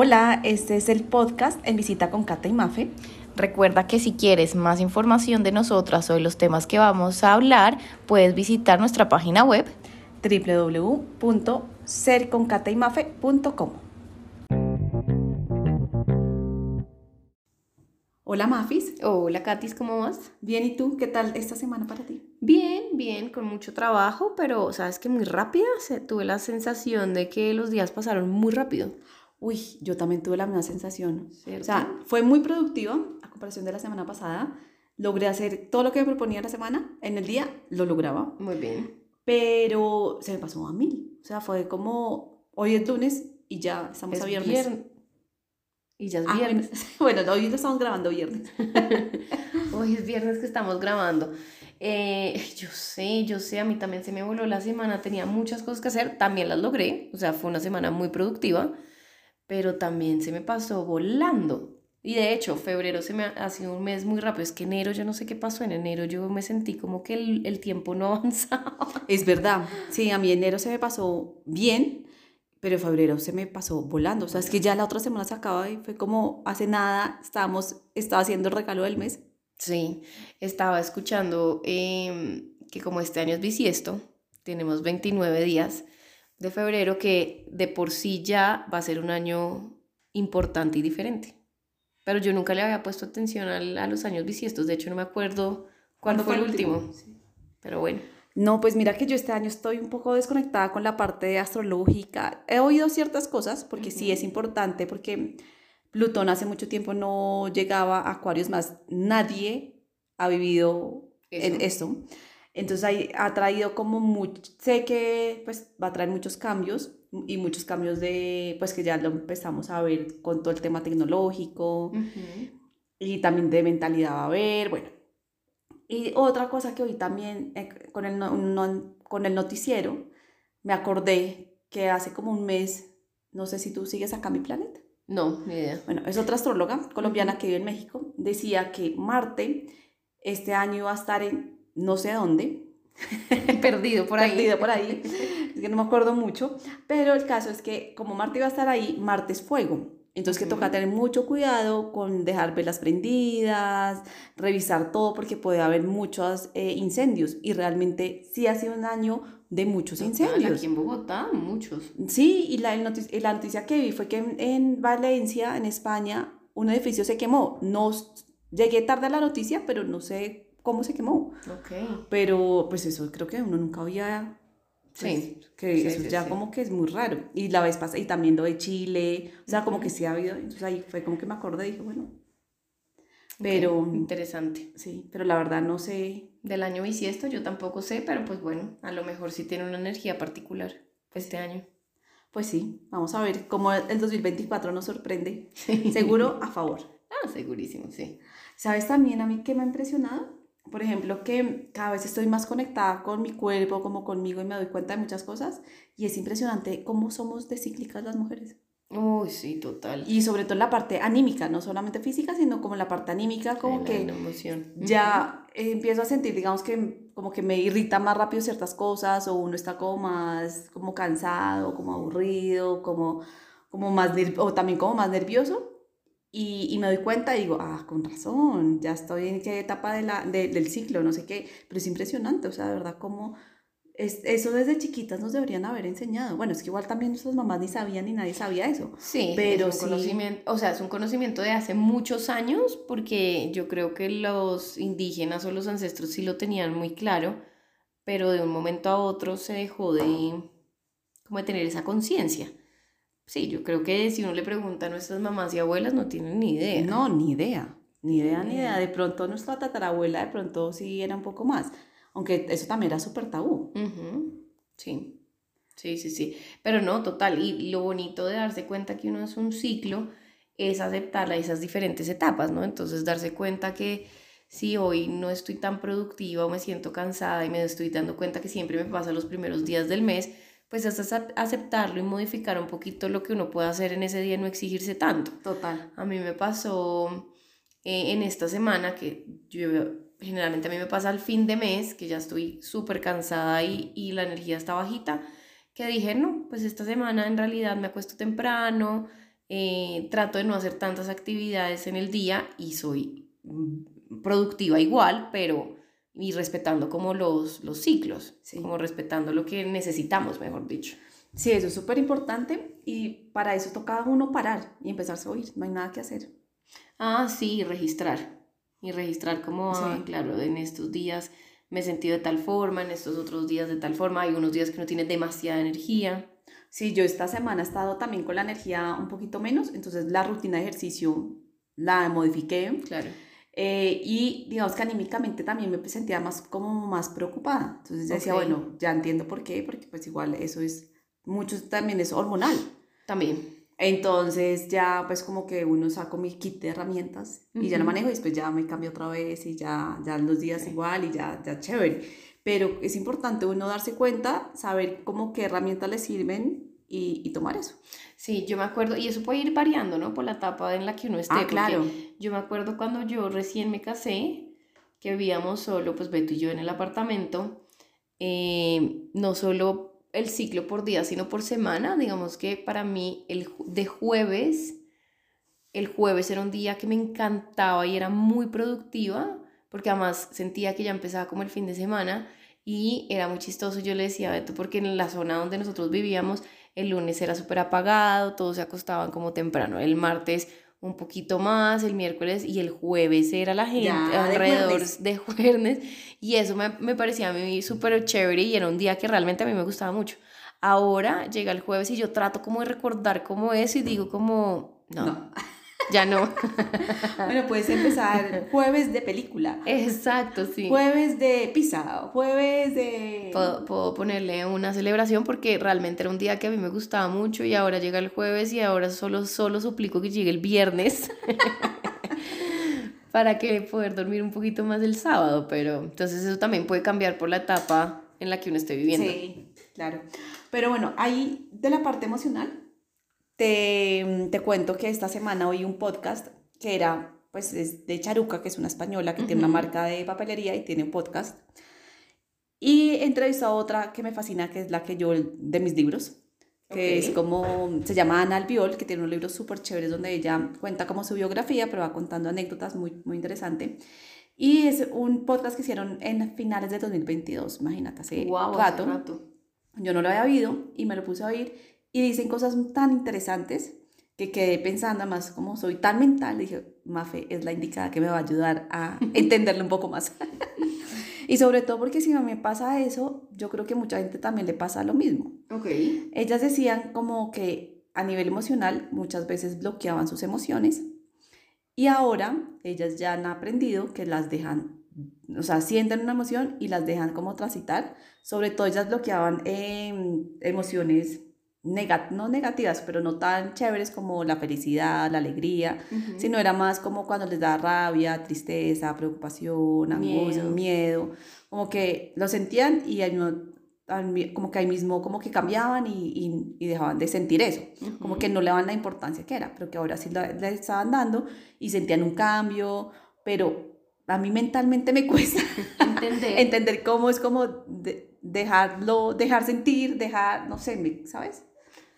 Hola, este es el podcast En Visita con Cata y Mafe. Recuerda que si quieres más información de nosotras o de los temas que vamos a hablar, puedes visitar nuestra página web www.serconcataymafe.com. Hola Mafis. Hola Katis, ¿cómo vas? Bien, ¿y tú? ¿Qué tal esta semana para ti? Bien, bien, con mucho trabajo, pero sabes que muy rápida. tuve la sensación de que los días pasaron muy rápido. Uy, yo también tuve la misma sensación. O sea, fue muy productivo a comparación de la semana pasada. Logré hacer todo lo que me proponía la semana. En el día lo lograba. Muy bien. Pero se me pasó a mil. O sea, fue como hoy es lunes y ya estamos a viernes. Y ya es ah, viernes. bueno, hoy lo estamos grabando viernes. hoy es viernes que estamos grabando. Eh, yo sé, yo sé, a mí también se me voló la semana, tenía muchas cosas que hacer, también las logré, o sea, fue una semana muy productiva, pero también se me pasó volando. Y de hecho, febrero se me ha, sido un mes muy rápido. Es que enero, yo no sé qué pasó en enero, yo me sentí como que el, el tiempo no avanzaba. Es verdad, sí, a mí enero se me pasó bien, pero febrero se me pasó volando. O sea, es que ya la otra semana se acaba y fue como hace nada, estábamos, estaba haciendo el regalo del mes. Sí, estaba escuchando em, que como este año es bisiesto, tenemos 29 días de febrero, que de por sí ya va a ser un año importante y diferente. Pero yo nunca le había puesto atención a, los años bisiestos, de hecho no me acuerdo cuándo fue el último. Pero bueno. No, pues mira que yo este año estoy un poco desconectada con la parte astrológica. He oído ciertas cosas porque sí es importante, porque Plutón hace mucho tiempo no llegaba a Acuarios más. Nadie ha vivido en esto. Entonces ahí ha traído como mucho, sé que pues va a traer muchos cambios y muchos cambios de, pues que ya lo empezamos a ver con todo el tema tecnológico y también de mentalidad va a haber, bueno, y otra cosa que hoy también eh, con, el, con el noticiero me acordé que hace como un mes, no sé si tú sigues acá mi planeta. No, ni idea. Bueno, es otra astróloga colombiana que vive en México. Decía que Marte este año iba a estar en no sé dónde. Perdido por ahí. Perdido por ahí. Es que no me acuerdo mucho. Pero el caso es que como Marte iba a estar ahí, Marte es fuego. Entonces que toca tener mucho cuidado con dejar velas prendidas, revisar todo porque puede haber muchos eh, incendios y realmente sí ha sido un año de muchos incendios. Aquí en Bogotá, muchos. Sí, y la, la noticia que vi fue que en, Valencia, en España, un edificio se quemó. No llegué tarde a la noticia, pero no sé cómo se quemó. Ok. Pero pues eso creo que uno nunca había Sí, que eso ya como que es muy raro. Y la vez pasada, y también lo de Chile, o sea, como que sí ha habido, entonces ahí fue como que me acordé y dije, bueno. Pero... interesante. Sí, pero la verdad no sé. Del año bisiesto yo tampoco sé, pero pues bueno, a lo mejor sí tiene una energía particular este año. Pues sí, vamos a ver cómo el 2024 nos sorprende. Seguro a favor. Ah, segurísimo, sí. ¿Sabes también a mí qué me ha impresionado? Por ejemplo, que cada vez estoy más conectada con mi cuerpo, como conmigo, y me doy cuenta de muchas cosas. Y es impresionante cómo somos de cíclicas las mujeres. Uy, sí, total. Y sobre todo la parte anímica, no solamente física, sino como la parte anímica, como que emoción. ya empiezo a sentir, digamos que como que me irrita más rápido ciertas cosas, o uno está como más como cansado, como aburrido, como, como más, o también como más nervioso. Y, y, me doy cuenta y digo, ah, con razón, ya estoy en qué etapa de la, de, del ciclo, no sé qué, pero es impresionante, o sea, de verdad, como es, eso desde chiquitas nos deberían haber enseñado. Bueno, es que igual también nuestras mamás ni sabían ni nadie sabía eso. Sí, pero es un conocimiento, o sea, es un conocimiento de hace muchos años, porque yo creo que los indígenas o los ancestros sí lo tenían muy claro, pero de un momento a otro se dejó de, como de tener esa conciencia. Sí, yo creo que si uno le pregunta a nuestras mamás y abuelas no tienen ni idea. No, ni idea, ni idea, ni idea. De pronto nuestra tatarabuela de pronto sí era un poco más, aunque eso también era súper tabú. Sí, sí, sí, sí. Pero no, total. Y lo bonito de darse cuenta que uno es un ciclo es aceptar esas diferentes etapas, ¿no? Entonces darse cuenta que si hoy no estoy tan productiva o me siento cansada y me estoy dando cuenta que siempre me pasa los primeros días del mes, pues es aceptarlo y modificar un poquito lo que uno puede hacer en ese día y no exigirse tanto. Total. A mí me pasó eh, en esta semana que yo generalmente a mí me pasa al fin de mes, que ya estoy súper cansada y, y la energía está bajita, que dije, no, pues esta semana en realidad me acuesto temprano, eh, trato de no hacer tantas actividades en el día y soy mm, productiva igual, pero y respetando como los, los ciclos, como respetando lo que necesitamos, mejor dicho. Sí, eso es súper importante y para eso toca uno parar y empezarse a oír, no hay nada que hacer. Ah, sí, registrar. Y registrar como, ah, claro, en estos días me he sentido de tal forma, en estos otros días de tal forma, hay unos días que no tiene demasiada energía. Sí, yo esta semana he estado también con la energía un poquito menos, entonces la rutina de ejercicio la modifiqué. Claro. Eh, y digamos que anímicamente también me sentía más como más preocupada. Entonces decía, bueno, ya entiendo por qué, porque pues igual eso es, mucho también es hormonal. También. Entonces ya pues como que uno saco mi kit de herramientas y ya lo manejo y después ya me cambio otra vez y ya, ya los días igual y ya, ya chévere. Pero es importante uno darse cuenta, saber cómo qué herramientas le sirven y, y, tomar eso. Sí, yo me acuerdo, y eso puede ir variando, ¿no? Por la etapa en la que uno esté. Ah, claro. Yo me acuerdo cuando yo recién me casé, que vivíamos solo, pues Beto y yo en el apartamento, eh, no solo el ciclo por día, sino por semana. Digamos que para mí el de jueves, el jueves era un día que me encantaba y era muy productiva, porque además sentía que ya empezaba como el fin de semana y era muy chistoso. Yo le decía a Beto, porque en la zona donde nosotros vivíamos, el lunes era súper apagado, todos se acostaban como temprano. El martes un poquito más el miércoles y el jueves era la gente alrededor de jueves. y eso me, me parecía a mí súper chévere y era un día que realmente a mí me gustaba mucho. Ahora llega el jueves y yo trato como de recordar cómo es y digo como, no. Ya no. bueno, puedes empezar jueves de película. Exacto, sí. Jueves de pizza, jueves de... Puedo, ponerle una celebración porque realmente era un día que a mí me gustaba mucho y ahora llega el jueves y ahora solo, solo suplico que llegue el viernes para que poder dormir un poquito más el sábado, pero entonces eso también puede cambiar por la etapa en la que uno esté viviendo. Sí, claro. Pero bueno, ahí de la parte emocional, te, te, cuento que esta semana oí un podcast que era, pues, es de Charuca, que es una española que tiene una marca de papelería y tiene un podcast. Y entrevistó a otra que me fascina, que es la que yo, de mis libros, que es como, se llama Ana Albiol, que tiene unos libros súper chéveres donde ella cuenta como su biografía, pero va contando anécdotas muy, muy interesante. Y es un podcast que hicieron en finales de 2022, imagínate, hace rato. rato. Yo no lo había oído y me lo puse a oír y dicen cosas tan interesantes que quedé pensando, además como soy tan mental, dije, Mafe es la indicada que me va a ayudar a entenderlo un poco más. y sobre todo porque si no me pasa eso, yo creo que mucha gente también le pasa lo mismo. Okay. Ellas decían como que a nivel emocional muchas veces bloqueaban sus emociones y ahora ellas ya han aprendido que las dejan, o sea, sienten una emoción y las dejan como transitar. Sobre todo ellas bloqueaban eh, emociones no negativas, pero no tan chéveres como la felicidad, la alegría, sino era más como cuando les da rabia, tristeza, preocupación, angustia, miedo, como que lo sentían y como que ahí mismo como que cambiaban y, y, dejaban de sentir eso, como que no le daban la importancia que era, pero que ahora sí le estaban dando y sentían un cambio, pero a mí mentalmente me cuesta entender, entender cómo es como dejarlo, dejar sentir, dejar, no sé, ¿sabes?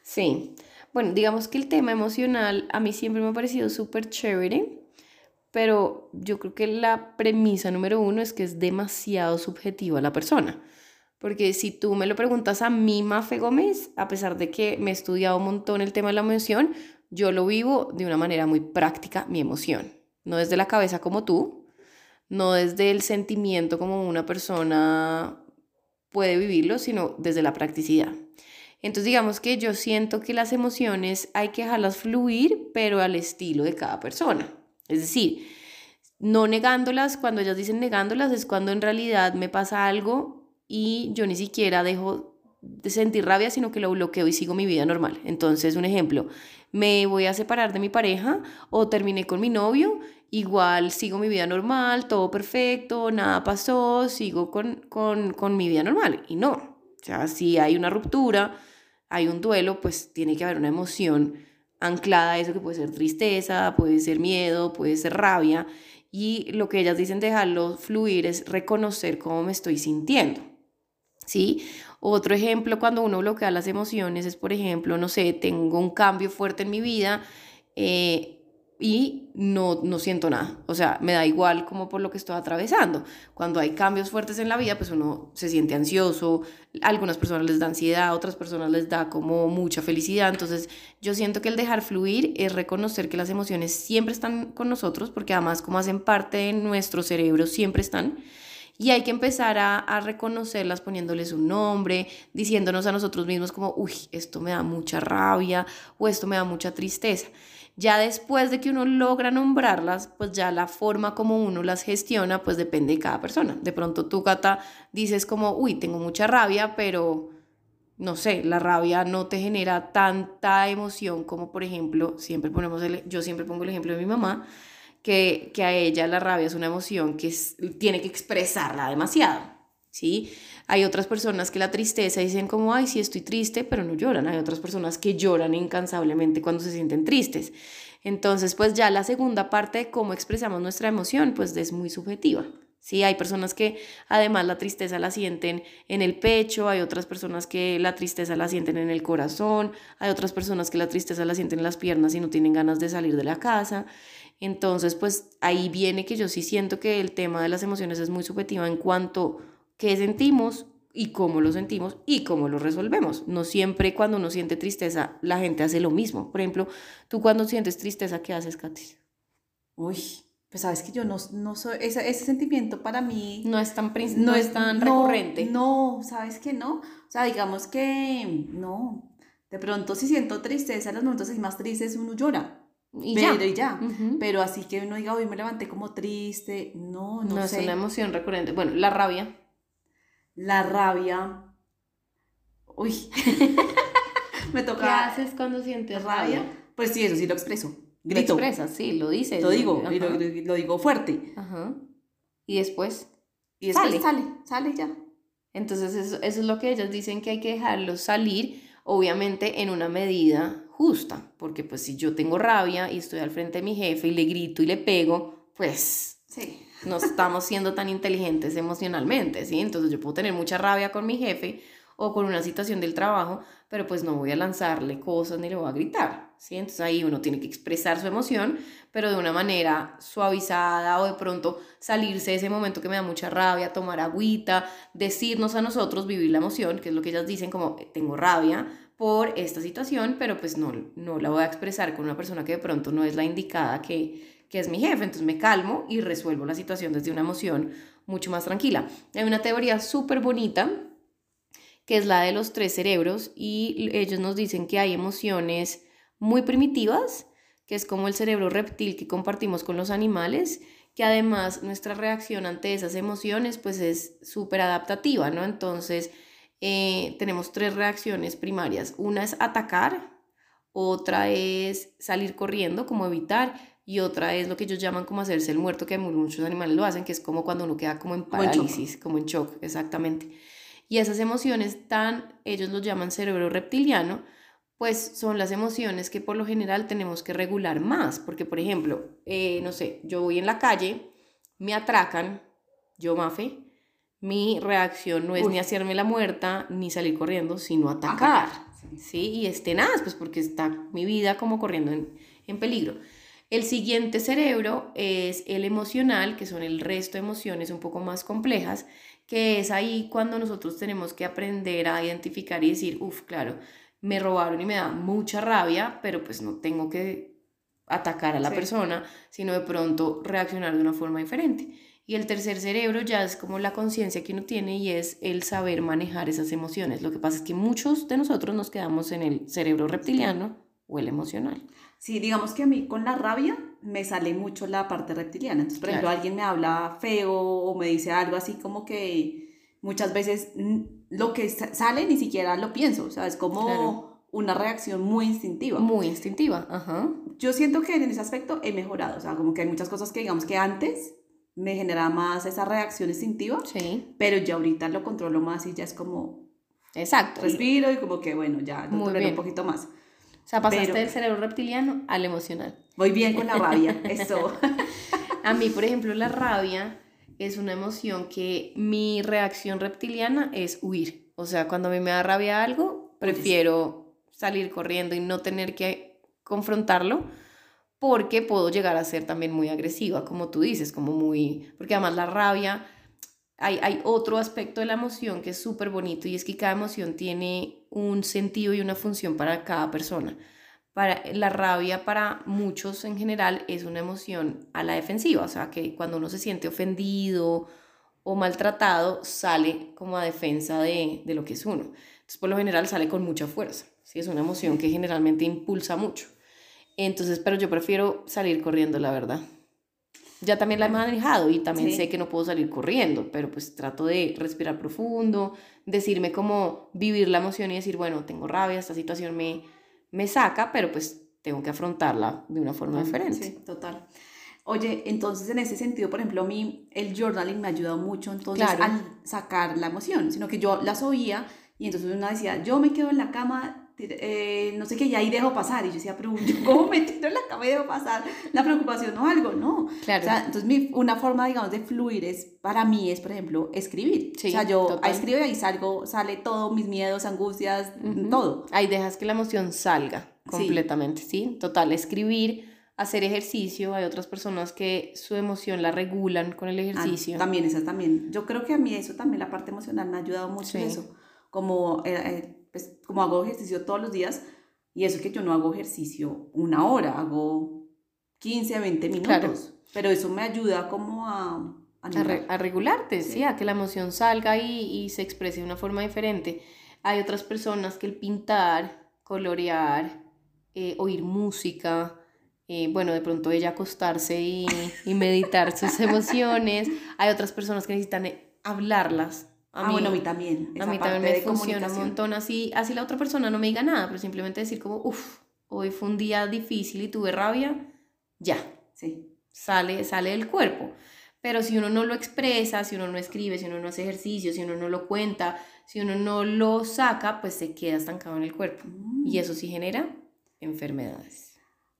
Sí, bueno, digamos que el tema emocional a mí siempre me ha parecido súper chévere, pero yo creo que la premisa número uno es que es demasiado subjetiva la persona. Porque si tú me lo preguntas a mí, Mafe Gómez, a pesar de que me he estudiado un montón el tema de la emoción, yo lo vivo de una manera muy práctica, mi emoción. No desde la cabeza como tú, no desde el sentimiento como una persona puede vivirlo, sino desde la practicidad. Entonces digamos que yo siento que las emociones hay que dejarlas fluir, pero al estilo de cada persona. Es decir, no negándolas, cuando ellas dicen negándolas es cuando en realidad me pasa algo y yo ni siquiera dejo de sentir rabia, sino que lo bloqueo y sigo mi vida normal. Entonces, un ejemplo, me voy a separar de mi pareja o terminé con mi novio, igual sigo mi vida normal, todo perfecto, nada pasó, sigo con, con, con mi vida normal. Y no, o sea, si hay una ruptura, hay un duelo, pues tiene que haber una emoción anclada a eso que puede ser tristeza, puede ser miedo, puede ser rabia. Y lo que ellas dicen dejarlo fluir es reconocer cómo me estoy sintiendo. ¿Sí? Otro ejemplo, cuando uno bloquea las emociones, es, por ejemplo, no sé, tengo un cambio fuerte en mi vida. Eh, y no, no siento nada. O sea, me da igual como por lo que estoy atravesando. Cuando hay cambios fuertes en la vida, pues uno se siente ansioso, algunas personas les da ansiedad, otras personas les da como mucha felicidad. Entonces, yo siento que el dejar fluir es reconocer que las emociones siempre están con nosotros, porque además como hacen parte de nuestro cerebro, siempre están. Y hay que empezar a, a, reconocerlas poniéndoles un nombre, diciéndonos a nosotros mismos como, uy, esto me da mucha rabia o esto me da mucha tristeza. Ya después de que uno logra nombrarlas, pues ya la forma como uno las gestiona, pues depende de cada persona. De pronto tú, Cata, dices como, uy, tengo mucha rabia, pero no sé, la rabia no te genera tanta emoción como, por ejemplo, siempre ponemos yo siempre pongo el ejemplo de mi mamá, que, que a ella la rabia es una emoción que tiene que expresarla demasiado, ¿sí? Hay otras personas que la tristeza dicen como, ay, sí estoy triste, pero no lloran. Hay otras personas que lloran incansablemente cuando se sienten tristes. Entonces, pues ya la segunda parte de cómo expresamos nuestra emoción, pues es muy subjetiva. Sí, hay personas que además la tristeza la sienten en el pecho, hay otras personas que la tristeza la sienten en el corazón, hay otras personas que la tristeza la sienten en las piernas y no tienen ganas de salir de la casa. Entonces, pues ahí viene que yo sí siento que el tema de las emociones es muy subjetiva en cuanto qué sentimos y cómo lo sentimos y cómo lo resolvemos. No siempre cuando uno siente tristeza la gente hace lo mismo. Por ejemplo, tú cuando sientes tristeza, ¿qué haces, Katis? Uy, pues sabes que yo no, no soy, ese, ese, sentimiento para mí... No es tan, no, es tan recurrente. No, sabes que no. O sea, digamos que no. De pronto si siento tristeza, en los momentos más tristes uno llora. Y pero ya. Y ya. Pero así que uno diga, hoy me levanté como triste, no, no, no sé. es una emoción recurrente. Bueno, la rabia la rabia. Uy, me toca. ¿Qué haces cuando sientes rabia? Pues sí, eso sí lo expreso. Grito. Lo expresas, sí, lo dices. Lo digo, y lo, digo fuerte. Ajá. Y después. Y después sale, sale, sale ya. Entonces, eso, eso es lo que ellos dicen que hay que dejarlo salir, obviamente en una medida justa, porque pues si yo tengo rabia y estoy al frente de mi jefe y le grito y le pego, pues sí no estamos siendo tan inteligentes emocionalmente, ¿sí? Entonces yo puedo tener mucha rabia con mi jefe o con una situación del trabajo, pero pues no voy a lanzarle cosas ni le voy a gritar, ¿sí? Entonces ahí uno tiene que expresar su emoción, pero de una manera suavizada o de pronto salirse de ese momento que me da mucha rabia, tomar agüita, decirnos a nosotros, vivir la emoción, que es lo que ellas dicen como tengo rabia por esta situación, pero pues no, no la voy a expresar con una persona que de pronto no es la indicada que que es mi jefe, entonces me calmo y resuelvo la situación desde una emoción mucho más tranquila. Hay una teoría súper bonita que es la de los tres cerebros y ellos nos dicen que hay emociones muy primitivas, que es como el cerebro reptil que compartimos con los animales, que además nuestra reacción ante esas emociones pues es súper adaptativa, ¿no? Entonces eh, tenemos tres reacciones primarias. Una es atacar, otra es salir corriendo, como evitar, y otra es lo que ellos llaman como hacerse el muerto, que muchos animales lo hacen, que es como cuando uno queda como en parálisis, como en shock, exactamente. Y esas emociones tan, ellos lo llaman cerebro reptiliano, pues son las emociones que por lo general tenemos que regular más, porque por ejemplo, eh, no sé, yo voy en la calle, me atracan, yo mafe, mi reacción no es ni hacerme la muerta, ni salir corriendo, sino atacar, ¿sí? Y es tenaz, pues porque está mi vida como corriendo en, en peligro. El siguiente cerebro es el emocional, que son el resto de emociones un poco más complejas, que es ahí cuando nosotros tenemos que aprender a identificar y decir, uff, claro, me robaron y me da mucha rabia, pero pues no tengo que atacar a la persona, sino de pronto reaccionar de una forma diferente. Y el tercer cerebro ya es como la conciencia que uno tiene y es el saber manejar esas emociones. Lo que pasa es que muchos de nosotros nos quedamos en el cerebro reptiliano o el emocional. Sí, digamos que a mí con la rabia me sale mucho la parte reptiliana. Entonces, por ejemplo, alguien me habla feo o me dice algo así como que muchas veces lo que sale ni siquiera lo pienso. O sea, es como una reacción muy instintiva. Muy instintiva, ajá. Yo siento que en ese aspecto he mejorado. O sea, como que hay muchas cosas que digamos que antes me generaba más esa reacción instintiva. Sí. Pero ya ahorita lo controlo más y ya es como... Exacto. Respiro y como que, bueno, ya lo tolero un poquito más. O sea, pasaste del cerebro reptiliano al emocional. Voy bien con la rabia, eso. a mí, por ejemplo, la rabia es una emoción que mi reacción reptiliana es huir. O sea, cuando a mí me da rabia algo, prefiero salir corriendo y no tener que confrontarlo porque puedo llegar a ser también muy agresiva, como tú dices, como muy, porque además la rabia, hay, otro aspecto de la emoción que es súper bonito y es que cada emoción tiene un sentido y una función para cada persona. Para, la rabia para muchos en general es una emoción a la defensiva, o sea que cuando uno se siente ofendido o maltratado sale como a defensa de, de lo que es uno. Entonces por lo general sale con mucha fuerza, ¿sí? es una emoción que generalmente impulsa mucho. Entonces, pero yo prefiero salir corriendo, la verdad. Ya también la he manejado y también sé que no puedo salir corriendo, pero pues trato de respirar profundo, decirme cómo vivir la emoción y decir, bueno, tengo rabia, esta situación me, me saca, pero pues tengo que afrontarla de una forma diferente. Sí, total. Oye, entonces en ese sentido, por ejemplo, a mí el journaling me ha ayudado mucho entonces al sacar la emoción, sino que yo las oía y entonces una decía, yo me quedo en la cama eh, no sé qué, y ahí dejo pasar. Y yo decía, pero cómo me tiro en la cama y dejo pasar la preocupación o algo, ¿no? Claro. O sea, entonces mi, una forma, digamos, de fluir es, para mí es, por ejemplo, escribir. o sea, yo escribo y ahí salgo, sale todo, mis miedos, angustias, todo. Ahí dejas que la emoción salga completamente, ¿sí? Total, escribir, hacer ejercicio. Hay otras personas que su emoción la regulan con el ah, ejercicio. también, esa también. Yo creo que a mí eso también, la parte emocional me ha ayudado mucho eso. Como... Eh, eh, pues como hago ejercicio todos los días, y eso que yo no hago ejercicio una hora, hago 15, 20 minutos. Pero eso me ayuda como a... A, regularte, sí. a que la emoción salga y, y se exprese de una forma diferente. Hay otras personas que el pintar, colorear, eh, oír música, eh, bueno, de pronto ella acostarse y, y meditar sus emociones. Hay otras personas que necesitan eh, hablarlas, a ah, bueno, a mí también. a mí también me funciona un montón. Así, así la otra persona no me diga nada, pero simplemente decir como, uff, hoy fue un día difícil y tuve rabia, ya. Sí. Sale, sale del cuerpo. Pero si uno no lo expresa, si uno no escribe, si uno no hace ejercicio, si uno no lo cuenta, si uno no lo saca, pues se queda estancado en el cuerpo. Y mm. eso sí genera enfermedades.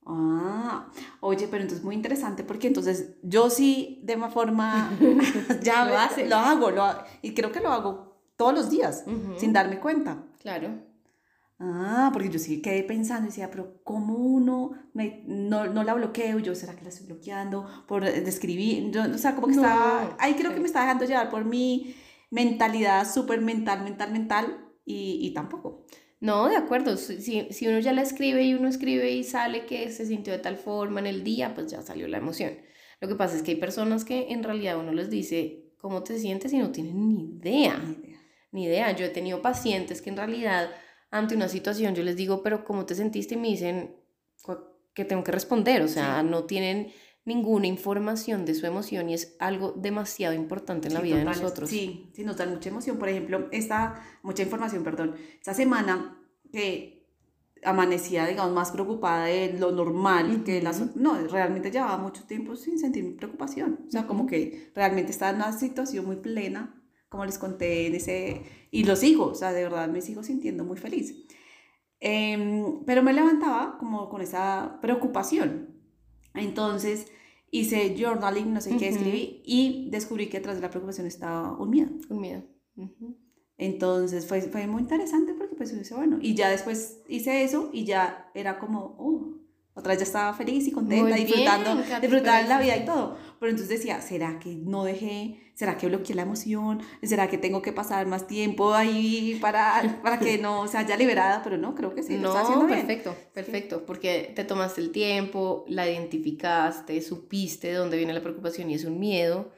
Ah, oye, pero entonces muy interesante porque entonces yo sí de una forma ya lo, hace. lo hago, lo y creo que lo hago todos los días sin darme cuenta. Claro. Ah, porque yo sí quedé pensando y decía, pero ¿cómo uno me, no, no, la bloqueo? Yo, ¿será que la estoy bloqueando por describir? Yo, o sea, como que estaba, ahí creo que me está dejando llevar por mi mentalidad súper mental, mental, mental y, y tampoco. No, de acuerdo. Si, si uno ya la escribe y uno escribe y sale que se sintió de tal forma en el día, pues ya salió la emoción. Lo que pasa es que hay personas que en realidad uno les dice cómo te sientes y no tienen ni idea. Ni idea. Ni idea. Yo he tenido pacientes que en realidad ante una situación yo les digo, pero ¿cómo te sentiste? Y me dicen que tengo que responder. O sea, no tienen ninguna información de su emoción y es algo demasiado importante en la vida de nosotros. Sí, sí, nos dan mucha emoción. Por ejemplo, esta, mucha información, perdón, esta semana que amanecía, digamos, más preocupada de lo normal, que las, no, realmente llevaba mucho tiempo sin sentir preocupación. O sea, como que realmente estaba en una situación muy plena, como les conté en ese, y lo sigo, o sea, de verdad me sigo sintiendo muy feliz. Em, pero me levantaba como con esa preocupación. Entonces hice journaling, no sé qué escribí, y descubrí que detrás de la preocupación estaba un miedo. Un miedo. Entonces fue, fue muy interesante porque pues hice, bueno, y ya después hice eso y ya era como, oh, otra vez ya estaba feliz y contenta, disfrutando, disfrutando la vida y todo. Pero entonces decía, ¿será que no dejé? ¿Será que bloqueé la emoción? ¿Será que tengo que pasar más tiempo ahí para, para que no se haya liberada? Pero no, creo que sí. No, haciendo perfecto, perfecto, porque te tomaste el tiempo, la identificaste, supiste de dónde viene la preocupación y es un miedo.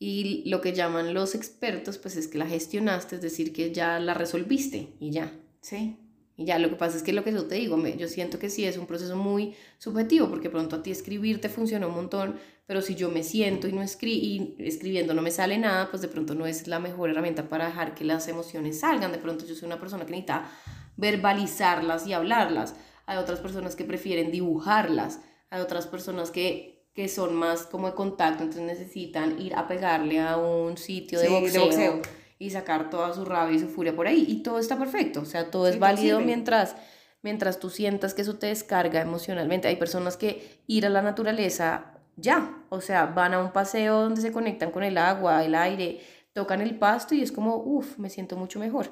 Y lo que llaman los expertos, pues es que la gestionaste, es decir, que ya la resolviste y ya. Sí. Y ya lo que pasa es que lo que yo te digo, yo siento que sí es un proceso muy subjetivo, porque pronto a ti escribir te funciona un montón, pero si yo me siento y no escri y escribiendo no me sale nada, pues de pronto no es la mejor herramienta para dejar que las emociones salgan. De pronto yo soy una persona que necesita verbalizarlas y hablarlas. Hay otras personas que prefieren dibujarlas. Hay otras personas que, que son más como de contacto, entonces necesitan ir a pegarle a un sitio de boxeo y sacar toda su rabia y su furia por ahí. Y todo está perfecto, o sea, todo es válido mientras, mientras tú sientas que eso te descarga emocionalmente. Hay personas que ir a la naturaleza ya, o sea, van a un paseo donde se conectan con el agua, el aire, tocan el pasto y es como, uff, me siento mucho mejor.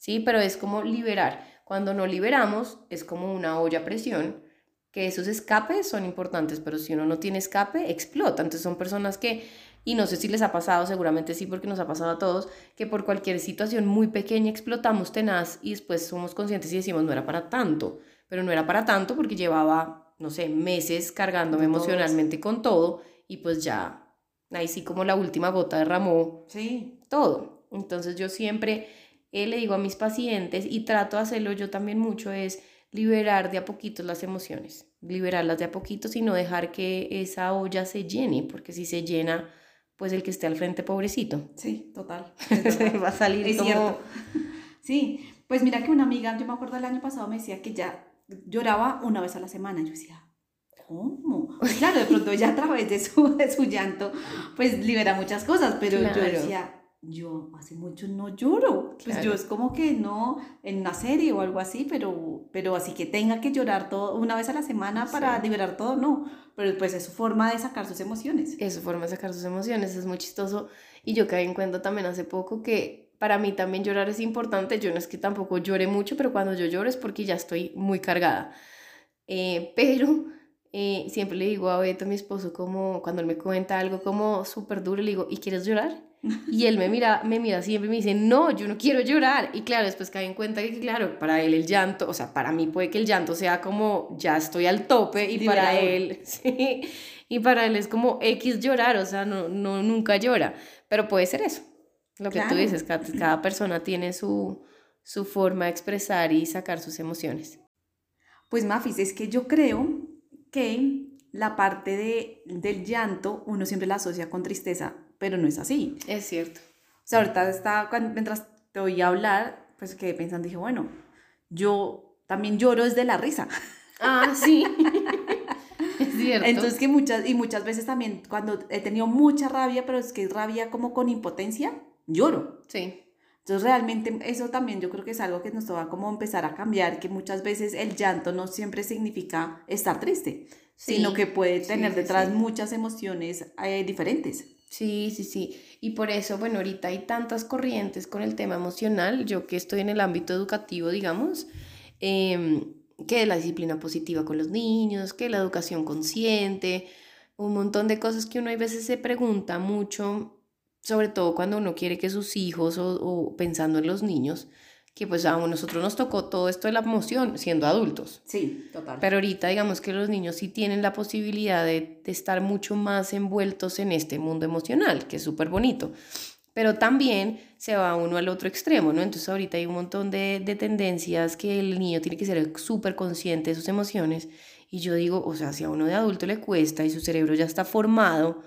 ¿sí? Pero es como liberar. Cuando no liberamos, es como una olla a presión, que esos escapes son importantes, pero si uno no tiene escape, explota. Entonces son personas que, y no sé si les ha pasado, seguramente sí, porque nos ha pasado a todos, que por cualquier situación muy pequeña explotamos tenaz y después somos conscientes y decimos, no era para tanto, pero no era para tanto porque llevaba, no sé, meses cargándome emocionalmente con todo y pues ya ahí sí como la última gota derramó Sí. todo. Entonces yo siempre eh, le digo a mis pacientes y trato de hacerlo yo también mucho es liberar de a poquitos las emociones, liberarlas de a poquitos y no dejar que esa olla se llene, porque si se llena, pues el que esté al frente, pobrecito. Sí, total. Va a salir Es como... cierto. Sí, pues mira que una amiga, yo me acuerdo el año pasado, me decía que ya lloraba una vez a la semana. Yo decía, ¿cómo? Pues claro, de pronto ya a través de su, de su llanto, pues libera muchas cosas, pero yo Claro. decía, yo hace mucho no lloro. Pues yo es como que no, en una serie o algo así, pero, pero así que tenga que llorar todo una vez a la semana para Sí. liberar todo, no. Pero pues es su forma de sacar sus emociones. Es su forma de sacar sus emociones, es muy chistoso. Y yo caí en cuenta también hace poco que para mí también llorar es importante. Yo no es que tampoco llore mucho, pero cuando yo lloro es porque ya estoy muy cargada. Eh, pero eh, siempre le digo a Beto, mi esposo, como cuando él me cuenta algo como súper duro, le digo, ¿y quieres llorar? Y él me mira, me mira siempre y me dice, no, yo no quiero llorar. Y claro, después cae en cuenta que, claro, para él el llanto, o sea, para mí puede que el llanto sea como, ya estoy al tope, y para él, sí, y para él es como X llorar, o sea, no, no, nunca llora. Pero puede ser eso, lo que tú dices, cada, cada persona tiene su, su forma de expresar y sacar sus emociones. Pues Mafis, es que yo creo que la parte de, del llanto uno siempre la asocia con tristeza, pero no es así. Es cierto. O sea, ahorita estaba, cuan- mientras te oía hablar, pues quedé pensando, dije, bueno, yo también lloro desde la risa. Ah, sí. es cierto. Entonces que muchas, y muchas veces también cuando he tenido mucha rabia, pero es que es rabia como con impotencia, lloro. sí. Entonces realmente eso también yo creo que es algo que nos toca como empezar a cambiar, que muchas veces el llanto no siempre significa estar triste, Sí, sino que puede tener sí, detrás sí. muchas emociones eh, diferentes. Sí, sí, sí. Y por eso, bueno, ahorita hay tantas corrientes con el tema emocional, yo que estoy en el ámbito educativo, digamos, em, que la disciplina positiva con los niños, que la educación consciente, un montón de cosas que uno a veces se pregunta mucho, sobre todo cuando uno quiere que sus hijos o, o pensando en los niños, que pues a nosotros nos tocó todo esto de la emoción siendo adultos. Sí, total. Pero ahorita digamos que los niños sí tienen la posibilidad de, de estar mucho más envueltos en este mundo emocional, que es súper bonito. Pero también se va uno al otro extremo, ¿no? Entonces ahorita hay un montón de, de tendencias que el niño tiene que ser súper consciente de sus emociones. Y yo digo, o sea, si a uno de adulto le cuesta y su cerebro ya está formado,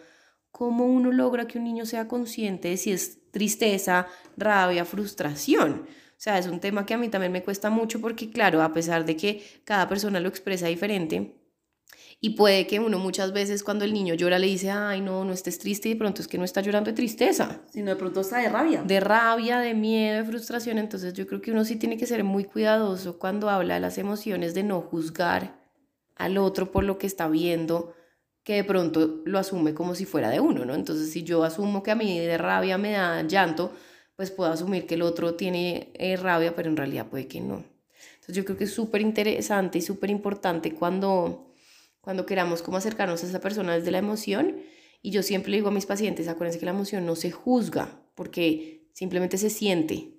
¿cómo uno logra que un niño sea consciente de si es tristeza, rabia, frustración? O sea, es un tema que a mí también me cuesta mucho porque, claro, a pesar de que cada persona lo expresa diferente, y puede que uno muchas veces cuando el niño llora le dice, ay, no, no estés triste, y de pronto es que no está llorando de tristeza, Sino de pronto está de rabia. de rabia, de miedo, de frustración. Entonces yo creo que uno sí tiene que ser muy cuidadoso cuando habla de las emociones, de no juzgar al otro por lo que está viendo, que de pronto lo asume como si fuera de uno, ¿no? Entonces si yo asumo que a mí de rabia me da llanto, pues puedo asumir que el otro tiene eh, rabia, pero en realidad puede que no. Entonces yo creo que es súper interesante y súper importante cuando, cuando queramos como acercarnos a esa persona desde la emoción. Y yo siempre le digo a mis pacientes, acuérdense que la emoción no se juzga, porque simplemente se siente.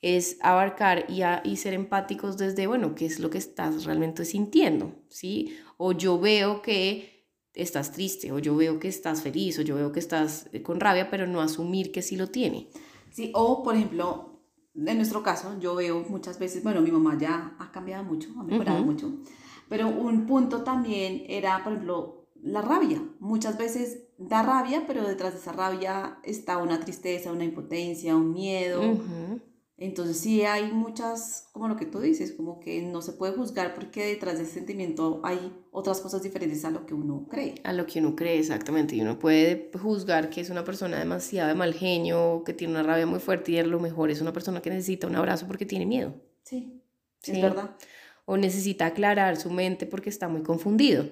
Es abarcar y, a- y ser empáticos desde, bueno, qué es lo que estás realmente sintiendo, ¿sí? O yo veo que estás triste, o yo veo que estás feliz, o yo veo que estás eh, con rabia, pero no asumir que sí lo tiene. Sí, o por ejemplo, en nuestro caso, yo veo muchas veces, bueno, mi mamá ya ha cambiado mucho, ha mejorado Ujú. mucho, pero un punto también era, por ejemplo, la rabia. Muchas veces da rabia, pero detrás de esa rabia está una tristeza, una impotencia, un miedo. Ujú. Entonces sí hay muchas, como lo que tú dices, como que no se puede juzgar porque detrás de ese sentimiento hay otras cosas diferentes a lo que uno cree. A lo que uno cree exactamente. Y uno puede juzgar que es una persona demasiado de mal genio, que tiene una rabia muy fuerte y a lo mejor es una persona que necesita un abrazo porque tiene miedo. Sí, Sí. es verdad. O necesita aclarar su mente porque está muy confundido.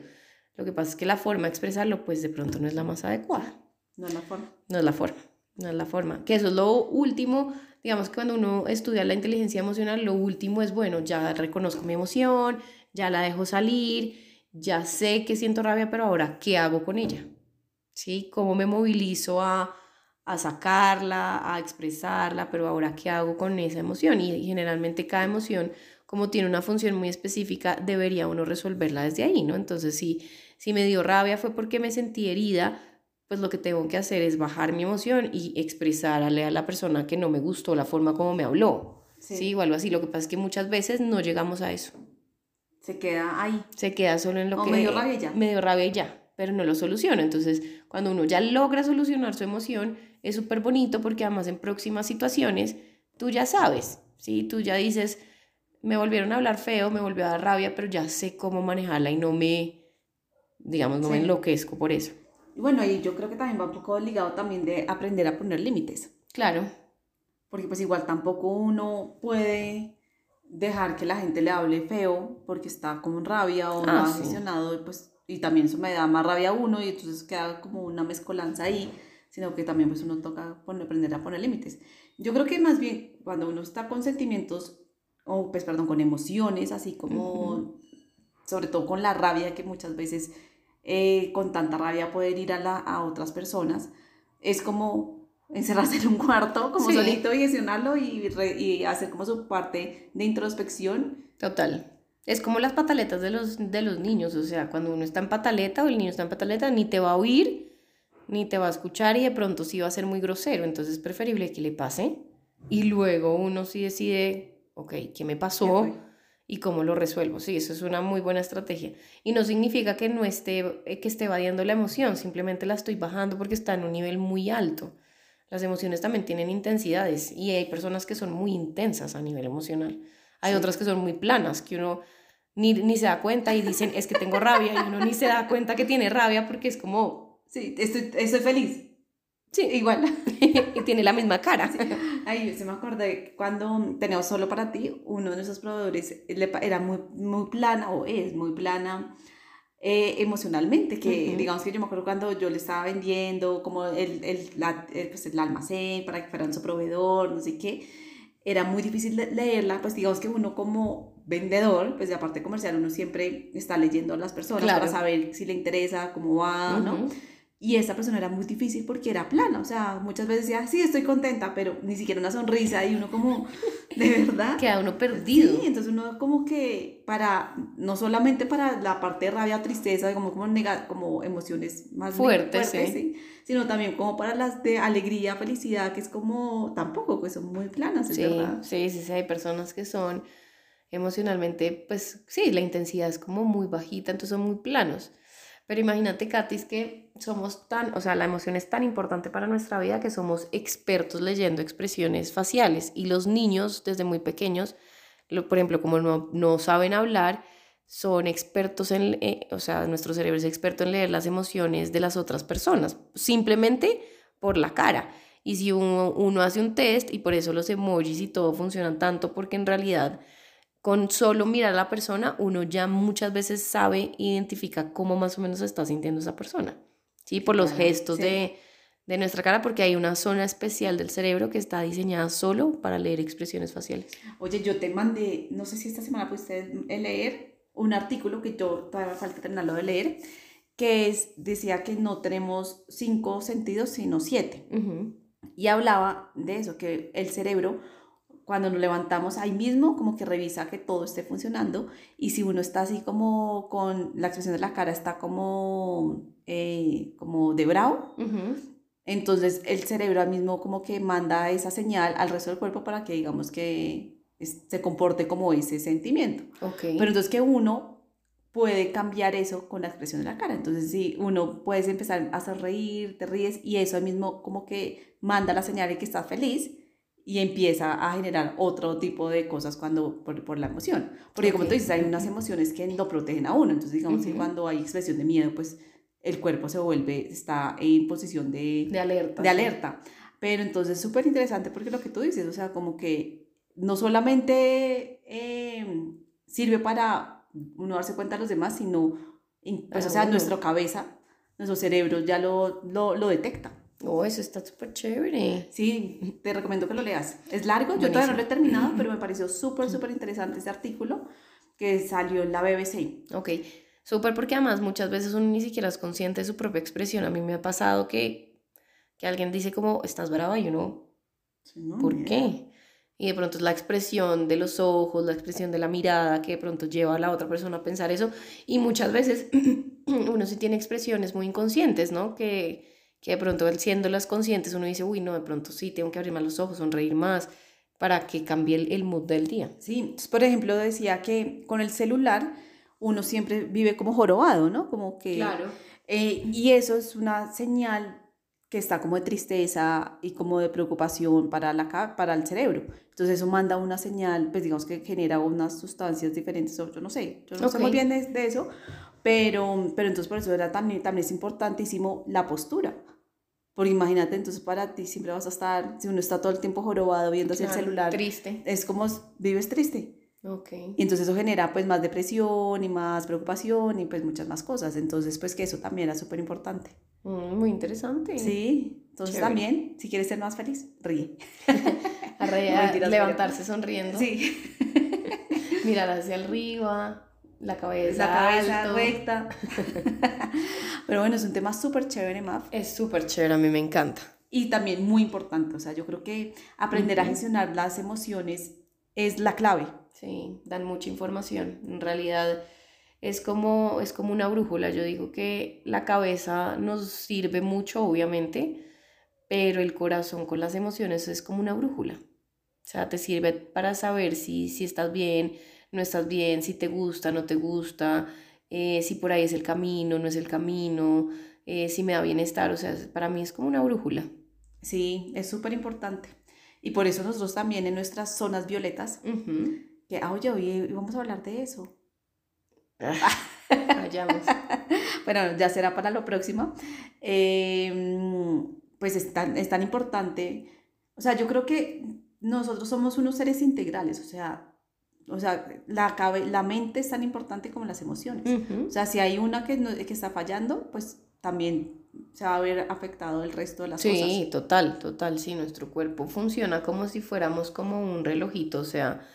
Lo que pasa es que la forma de expresarlo pues de pronto no es la más adecuada. No es la forma. No es la forma. No es la forma. Que eso es lo último, digamos que cuando uno estudia la inteligencia emocional, lo último es, bueno, ya reconozco mi emoción, ya la dejo salir, ya sé que siento rabia, pero ahora, ¿qué hago con ella? ¿Sí? ¿Cómo me movilizo a, a sacarla, a expresarla, pero ahora, ¿qué hago con esa emoción? Y generalmente cada emoción, como tiene una función muy específica, debería uno resolverla desde ahí, ¿no? Entonces, si, si me dio rabia fue porque me sentí herida, pues lo que tengo que hacer es bajar mi emoción y expresarle a la persona que no me gustó la forma como me habló. Sí. ¿sí? O algo así. Lo que pasa es que muchas veces no llegamos a eso. Se queda ahí. Se queda solo en lo o que... me dio rabia y ya. Me dio rabia y ya, pero no lo soluciona. Entonces, cuando uno ya logra solucionar su emoción, es súper bonito porque además en próximas situaciones tú ya sabes, ¿sí? Tú ya dices, me volvieron a hablar feo, me volvió a dar rabia, pero ya sé cómo manejarla y no me, digamos, no me Sí. enloquezco por eso. Y bueno, y yo creo que también va un poco ligado también de aprender a poner límites. Claro, Porque pues igual tampoco uno puede dejar que la gente le hable feo porque está como en rabia o Ah, sí. aficionado y pues y también eso me da más rabia a uno y entonces queda como una mezcolanza ahí, sino que también pues uno toca poner, aprender a poner límites. Yo creo que más bien cuando uno está con sentimientos o pues perdón, con emociones así como sobre todo con la rabia que muchas veces eh, con tanta rabia puede ir a, la, a otras personas, es como encerrarse en un cuarto como Sí. solito y gestionarlo y, re- y hacer como su parte de introspección. total. Es como las pataletas de los, de los niños, o sea, cuando uno está en pataleta o el niño está en pataleta, ni te va a oír, ni te va a escuchar y de pronto sí va a ser muy grosero, entonces es preferible que le pase y luego uno sí decide, ok, ¿qué me ¿Qué pasó? fue? Y cómo lo resuelvo. Sí, eso es una muy buena estrategia. Y no significa que no esté, eh, que esté evadiendo la emoción, simplemente la estoy bajando porque está en un nivel muy alto. Las emociones también tienen intensidades y hay personas que son muy intensas a nivel emocional. Hay Sí. otras que son muy planas, que uno ni, ni se da cuenta y dicen, es que tengo rabia, y uno ni se da cuenta que tiene rabia porque es como, Sí, estoy, estoy feliz. Sí, Igual. y tiene la misma cara. Ay, yo se me acordé cuando teníamos solo para ti, uno de nuestros proveedores era muy, muy plana o es muy plana eh, emocionalmente, que digamos que yo me acuerdo cuando yo le estaba vendiendo como el, el, la- el, pues, el almacén para que fueran su proveedor, no sé qué, era muy difícil leerla, pues digamos que uno como vendedor, pues de aparte comercial, uno siempre está leyendo a las personas Claro. para saber si le interesa, cómo va, ¿no? Y esa persona era muy difícil porque era plana, o sea, muchas veces decía, sí, estoy contenta, pero ni siquiera una sonrisa y uno como, de verdad. Queda uno perdido. Sí, entonces uno como que para, no solamente para la parte de rabia o tristeza, como, como, nega- como emociones más Fuertes, sí. sino también como para las de alegría, felicidad, que es como, tampoco, que son muy planas, es Sí, verdad. sí, sí, sí, hay personas que son emocionalmente, pues sí, la intensidad es como muy bajita, entonces son muy planos. Pero imagínate, Katy, es que somos tan, o sea, la emoción es tan importante para nuestra vida que somos expertos leyendo expresiones faciales y los niños desde muy pequeños, lo- por ejemplo, como no, no saben hablar, son expertos en, eh, o sea, nuestro cerebro es experto en leer las emociones de las otras personas, simplemente por la cara. Y si uno, uno hace un test, y por eso los emojis y todo funcionan tanto, porque en realidad con solo mirar a la persona, uno ya muchas veces sabe, identifica cómo más o menos está sintiendo esa persona. ¿Sí? Por los gestos sí. de, de nuestra cara, porque hay una zona especial del cerebro que está diseñada solo para leer expresiones faciales. Oye, yo te mandé, no sé si esta semana pudiste leer un artículo que yo todavía falta terminarlo de leer, que es, decía que no tenemos cinco sentidos, sino siete. Y hablaba de eso, que el cerebro, cuando nos levantamos ahí mismo, como que revisa que todo esté funcionando. Y si uno está así como con la expresión de la cara, está como, eh, como de bravo, Ujú. entonces el cerebro mismo como que manda esa señal al resto del cuerpo para que digamos que es- se comporte como ese sentimiento. Ok. Pero entonces que uno puede cambiar eso con la expresión de la cara. Entonces, si uno puedes empezar a hacer reír, te ríes y eso mismo como que manda la señal de que estás feliz y empieza a generar otro tipo de cosas cuando por, por la emoción. Porque como Ok. tú dices, hay unas emociones que lo protegen a uno. Entonces, digamos que Ujú. cuando hay expresión de miedo, pues el cuerpo se vuelve, está en posición de, de alerta. de sí. alerta. Pero entonces es súper interesante porque lo que tú dices, o sea, como que no solamente eh, sirve para uno darse cuenta de los demás, sino, in- pues, o sea, uno. nuestra cabeza, nuestro cerebro ya lo, lo, lo detecta. Oh, eso está súper chévere. Sí, te recomiendo que lo leas. Es largo, yo todavía no lo he terminado, pero me pareció súper, súper interesante este artículo que salió en la BBC. Ok, súper porque además muchas veces uno ni siquiera es consciente de su propia expresión. A mí me ha pasado que, que alguien dice como, estás brava y uno, ¿por qué? Y de pronto es la expresión de los ojos, la expresión de la mirada que de pronto lleva a la otra persona a pensar eso. Y muchas veces uno sí tiene expresiones muy inconscientes, ¿no? Que, que de pronto siendo las conscientes uno dice, uy, no, de pronto sí, tengo que abrir más los ojos, sonreír más para que cambie el, el mood del día. Sí, por ejemplo, decía que con el celular uno siempre vive como jorobado, ¿no? Como que... Claro. Eh, y eso es una señal que está como de tristeza y como de preocupación para, la, para el cerebro. Entonces eso manda una señal, pues digamos que genera unas sustancias diferentes, yo no sé, yo no sé muy bien de, de, eso, pero, pero entonces por eso era también, también es importantísimo la postura. Porque imagínate, entonces para ti siempre vas a estar, si uno está todo el tiempo jorobado viendo hacia el celular. Triste. Es como vives triste. Ok. Y entonces eso genera pues más depresión y más preocupación y pues muchas más cosas. Entonces pues que eso también era súper importante. Mm, muy interesante. Sí, entonces también, si quieres ser más feliz, ríe. A levantarse sonriendo. Sí. Mirar hacia arriba, la cabeza. La cabeza recta. Pero bueno, es un tema súper chévere, Maf. Es súper chévere, a mí me encanta. Y también muy importante, o sea, yo creo que aprender a gestionar las emociones es la clave. Sí, dan mucha información. En realidad es como, es como una brújula. Yo digo que la cabeza nos sirve mucho, obviamente, pero el corazón con las emociones es como una brújula. O sea, te sirve para saber si, si estás bien, no estás bien, si te gusta, no te gusta, eh, si por ahí es el camino, no es el camino, eh, si me da bienestar. O sea, para mí es como una brújula. Sí, es súper importante. Y por eso nosotros también en nuestras zonas violetas, que, ah, oye, hoy vamos a hablar de eso. Vayamos. bueno, ya será para lo próximo. Em, pues es tan, es tan importante. O sea, yo creo que nosotros somos unos seres integrales, o sea, o sea, la, la mente es tan importante como las emociones. O sea, si hay una que, que está fallando, pues también se va a ver afectado el resto de las cosas. Sí, total, total. Sí, nuestro cuerpo funciona como si fuéramos como un relojito. O sea,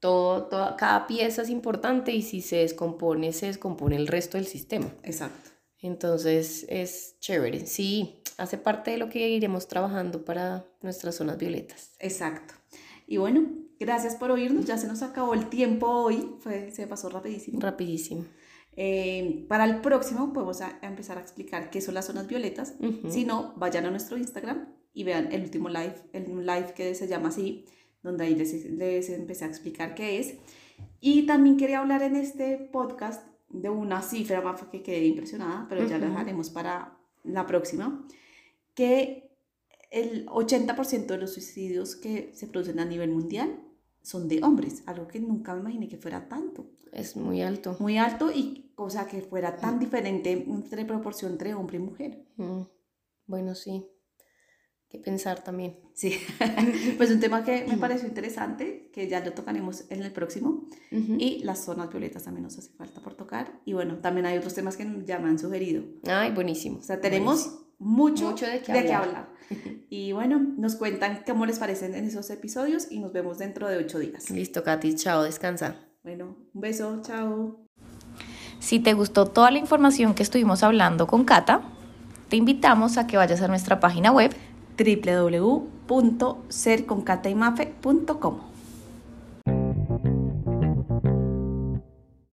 todo, cada pieza es importante y si se descompone, se descompone el resto del sistema. Exacto. Entonces es chévere. Sí, hace parte de lo que iremos trabajando para nuestras zonas violetas. Exacto. Y bueno, gracias por oírnos. Ya se nos acabó el tiempo hoy. Fue, se pasó rapidísimo. Rapidísimo. Eh, para el próximo podemos a, empezar a explicar qué son las zonas violetas. Si no, vayan a nuestro Instagram y vean el último live, el live que se llama así, donde ahí les, les empecé a explicar qué es. Y también quería hablar en este podcast de una cifra más que quedé impresionada, pero ya la dejaremos para la próxima, que el 80% de los suicidios que se producen a nivel mundial son de hombres, algo que nunca me imaginé que fuera tanto. Es muy alto. Muy alto y cosa que fuera tan diferente entre proporción entre hombre y mujer. Mm. Bueno, sí. Que pensar también. Sí, pues un tema que me pareció interesante, que ya lo tocaremos en el próximo. Y las zonas violetas también nos hace falta por tocar. Y bueno, también hay otros temas que ya me han sugerido. Ay, buenísimo. O sea, tenemos mucho, de, qué, hablar. Y bueno, nos cuentan cómo les parecen en esos episodios y nos vemos dentro de ocho días. Listo, Katy, chao, descansa. Bueno, un beso, chao. Si te gustó toda la información que estuvimos hablando con Cata, te invitamos a que vayas a nuestra página web www.serconcataymafe.com